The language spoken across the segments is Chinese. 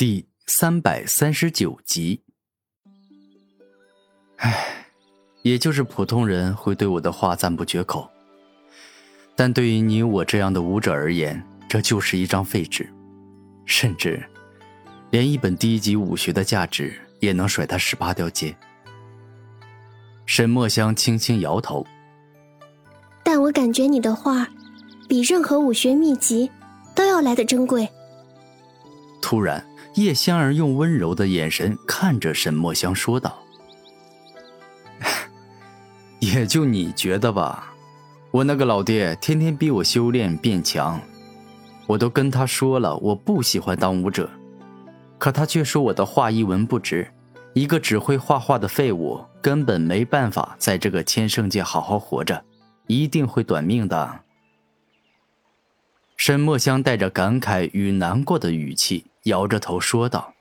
第三百三十九集。唉，也就是普通人会对我的话赞不绝口，但对于你我这样的武者而言，这就是一张废纸，甚至连一本低级武学的价值也能甩他十八条街。沈墨香轻轻摇头，但我感觉你的画，比任何武学秘籍都要来的珍贵。突然。叶香儿用温柔的眼神看着沈墨香说道：“ 也就你觉得吧，我那个老爹天天逼我修炼变强，我都跟他说了我不喜欢当武者，可他却说我的话一文不值，一个只会画画的废物根本没办法在这个千圣界好好活着，一定会短命的。”沈墨香带着感慨与难过的语气，摇着头说道：“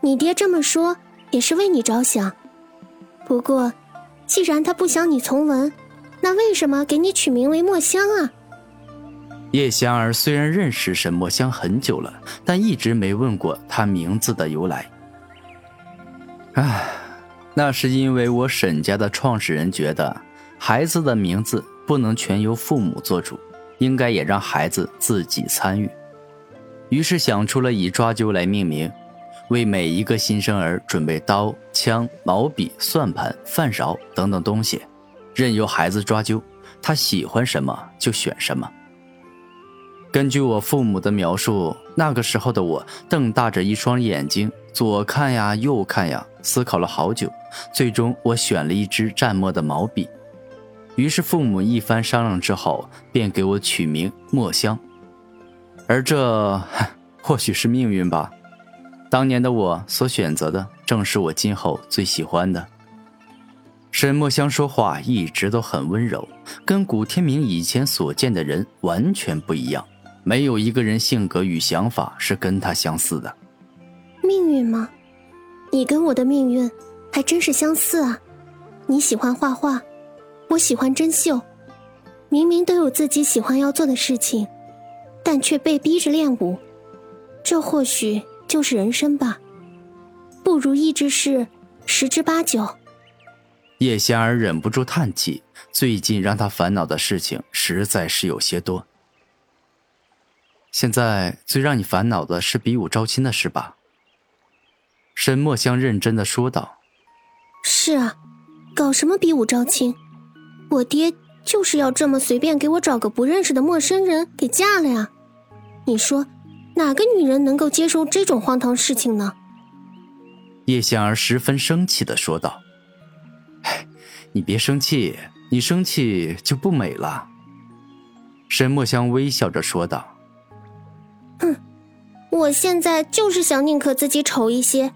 你爹这么说也是为你着想。不过，既然他不想你从文，那为什么给你取名为墨香啊？”叶香儿虽然认识沈墨香很久了，但一直没问过他名字的由来。唉，那是因为我沈家的创始人觉得，孩子的名字不能全由父母做主。应该也让孩子自己参与，于是想出了以抓阄来命名，为每一个新生儿准备刀、枪、毛笔、算盘、饭勺等等东西，任由孩子抓阄，他喜欢什么就选什么。根据我父母的描述，那个时候的我瞪大着一双眼睛，左看呀右看呀，思考了好久，最终我选了一支蘸墨的毛笔。于是父母一番商量之后，便给我取名墨香，而这或许是命运吧。当年的我所选择的，正是我今后最喜欢的。沈墨香说话一直都很温柔，跟古天明以前所见的人完全不一样，没有一个人性格与想法是跟他相似的。命运吗？你跟我的命运还真是相似啊！你喜欢画画。我喜欢针绣，明明都有自己喜欢要做的事情，但却被逼着练武，这或许就是人生吧。不如意之事十之八九。叶仙儿忍不住叹气，最近让她烦恼的事情实在是有些多。现在最让你烦恼的是比武招亲的事吧？沈墨香认真的说道。是啊，搞什么比武招亲？我爹就是要这么随便给我找个不认识的陌生人给嫁了呀！你说，哪个女人能够接受这种荒唐事情呢？叶仙儿十分生气的说道：“你别生气，你生气就不美了。”沈墨香微笑着说道：“哼，我现在就是想宁可自己丑一些，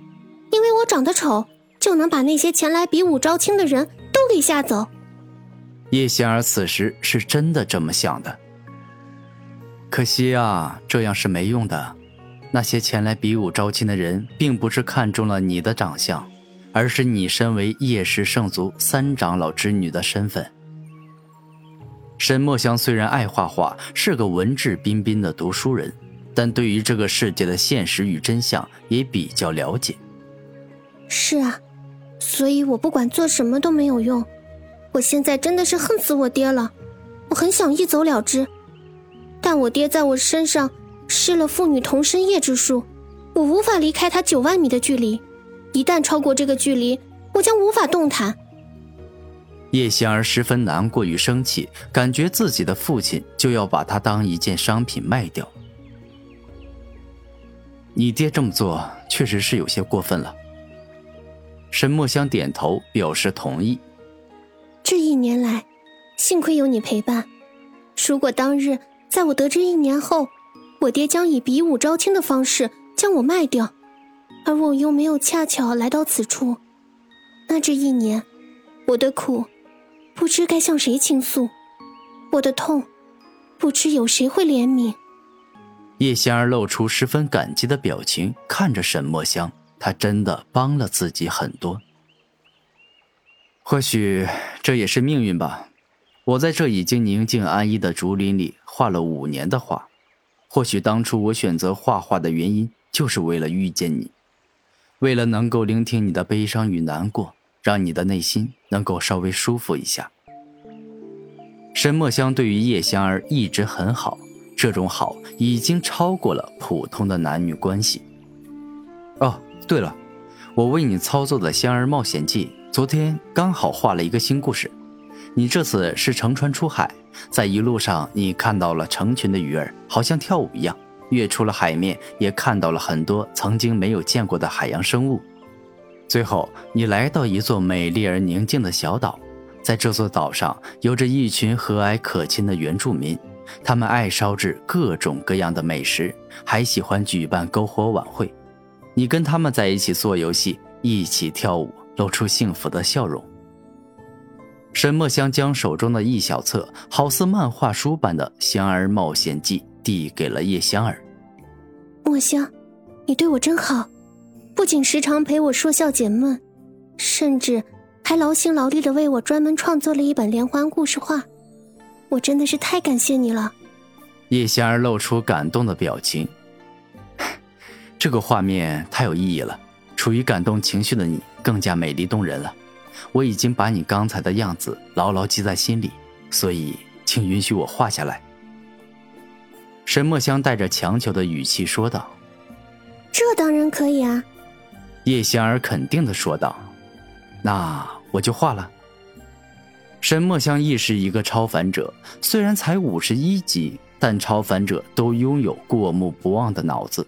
因为我长得丑，就能把那些前来比武招亲的人都给吓走。”叶仙儿此时是真的这么想的。可惜啊，这样是没用的。那些前来比武招亲的人，并不是看中了你的长相，而是你身为叶氏圣族三长老之女的身份。沈墨香虽然爱画画，是个文质彬彬的读书人，但对于这个世界的现实与真相也比较了解。是啊，所以我不管做什么都没有用。我现在真的是恨死我爹了，我很想一走了之，但我爹在我身上施了父女同身业之术，我无法离开他九万米的距离，一旦超过这个距离，我将无法动弹。叶仙儿十分难过与生气，感觉自己的父亲就要把他当一件商品卖掉。你爹这么做确实是有些过分了。沈墨香点头表示同意。这一年来，幸亏有你陪伴。如果当日在我得知一年后，我爹将以比武招亲的方式将我卖掉，而我又没有恰巧来到此处，那这一年，我的苦，不知该向谁倾诉；我的痛，不知有谁会怜悯。叶仙儿露出十分感激的表情，看着沈墨香，他真的帮了自己很多。或许这也是命运吧。我在这已经宁静安逸的竹林里画了五年的画，或许当初我选择画画的原因，就是为了遇见你，为了能够聆听你的悲伤与难过，让你的内心能够稍微舒服一下。沈墨香对于叶香儿一直很好，这种好已经超过了普通的男女关系。哦，对了，我为你操作的《香儿冒险记》昨天刚好画了一个新故事。你这次是乘船出海，在一路上你看到了成群的鱼儿，好像跳舞一样；跃出了海面，也看到了很多曾经没有见过的海洋生物。最后，你来到一座美丽而宁静的小岛，在这座岛上有着一群和蔼可亲的原住民，他们爱烧制各种各样的美食，还喜欢举办篝火晚会。你跟他们在一起做游戏，一起跳舞，露出幸福的笑容。沈墨香将手中的一小册，好似漫画书般的《香儿冒险记》递给了叶香儿。墨香，你对我真好，不仅时常陪我说笑解闷，甚至还劳心劳力的为我专门创作了一本连环故事画。我真的是太感谢你了。叶香儿露出感动的表情。这个画面太有意义了，处于感动情绪的你更加美丽动人了。我已经把你刚才的样子牢牢记在心里，所以请允许我画下来。”沈墨香带着强求的语气说道。“这当然可以啊。”叶香儿肯定的说道。“那我就画了。”沈墨香亦是一个超凡者，虽然才五十一级，但超凡者都拥有过目不忘的脑子，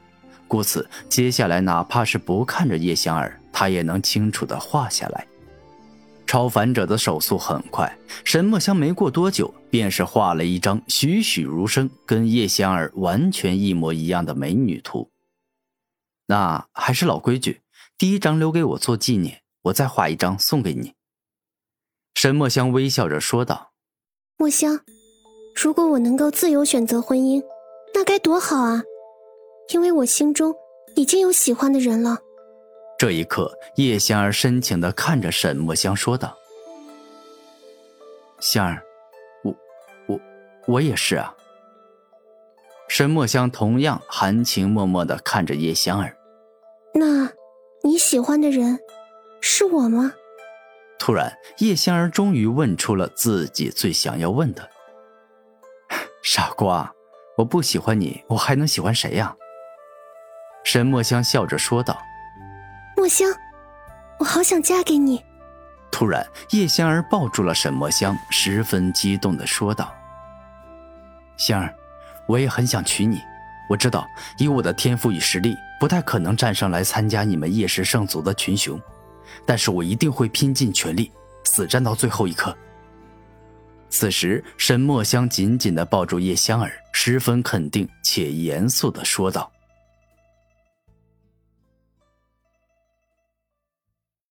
故此接下来哪怕是不看着叶香儿，他也能清楚的画下来。超凡者的手速很快，沈墨香没过多久便是画了一张栩栩如生、跟叶香儿完全一模一样的美女图。那还是老规矩，第一张留给我做纪念，我再画一张送给你。”沈墨香微笑着说道。“墨香，如果我能够自由选择婚姻，那该多好啊！因为我心中已经有喜欢的人了。”这一刻，叶仙儿深情的看着沈墨香，说道：“香儿，我，我，我也是啊。”沈墨香同样含情脉脉的看着叶香儿。“那，你喜欢的人，是我吗？”突然，叶香儿终于问出了自己最想要问的。“傻瓜，我不喜欢你，我还能喜欢谁呀？”沈墨香笑着说道。墨香，我好想嫁给你。突然，叶香儿抱住了沈墨香，十分激动的说道：“香儿，我也很想娶你。我知道，以我的天赋与实力，不太可能站上来参加你们叶氏圣族的群雄，但是我一定会拼尽全力，死战到最后一刻。”此时，沈墨香紧紧的抱住叶香儿，十分肯定且严肃的说道。